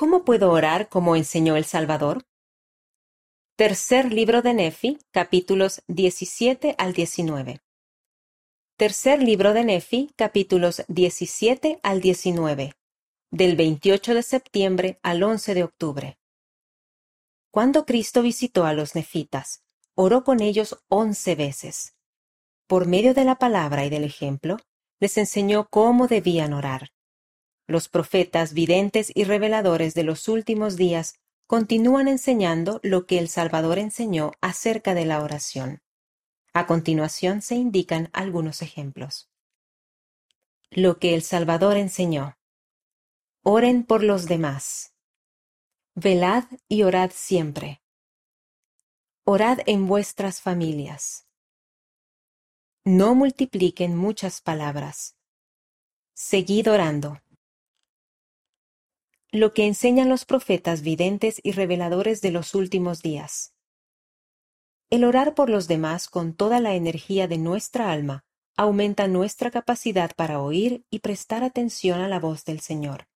¿Cómo puedo orar como enseñó el Salvador? Tercer libro de Nefi, capítulos 17 al 19. Tercer libro de Nefi, capítulos 17 al 19, del 28 de septiembre al 11 de octubre. Cuando Cristo visitó a los nefitas, oró con ellos once veces. Por medio de la palabra y del ejemplo, les enseñó cómo debían orar. Los profetas, videntes y reveladores de los últimos días continúan enseñando lo que el Salvador enseñó acerca de la oración. A continuación se indican algunos ejemplos. Lo que el Salvador enseñó. Oren por los demás. Velad y orad siempre. Orad en vuestras familias. No multipliquen muchas palabras. Seguid orando. Lo que enseñan los profetas videntes y reveladores de los últimos días. El orar por los demás con toda la energía de nuestra alma aumenta nuestra capacidad para oír y prestar atención a la voz del Señor.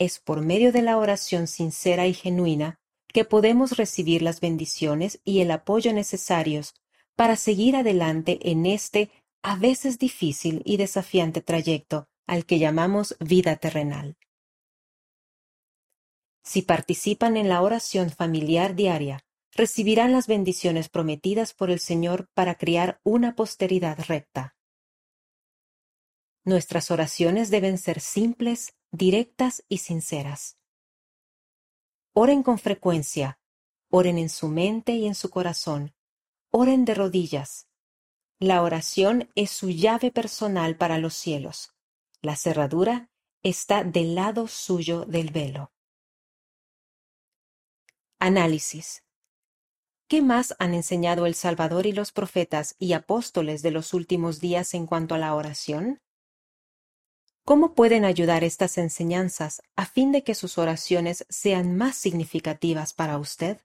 Es por medio de la oración sincera y genuina que podemos recibir las bendiciones y el apoyo necesarios para seguir adelante en este a veces difícil y desafiante trayecto al que llamamos vida terrenal. Si participan en la oración familiar diaria, recibirán las bendiciones prometidas por el Señor para criar una posteridad recta. Nuestras oraciones deben ser simples, directas y sinceras. Oren con frecuencia, oren en su mente y en su corazón, oren de rodillas. La oración es su llave personal para los cielos. La cerradura está del lado suyo del velo. Análisis. ¿Qué más han enseñado el Salvador y los profetas y apóstoles de los últimos días en cuanto a la oración? ¿Cómo pueden ayudar estas enseñanzas a fin de que sus oraciones sean más significativas para usted?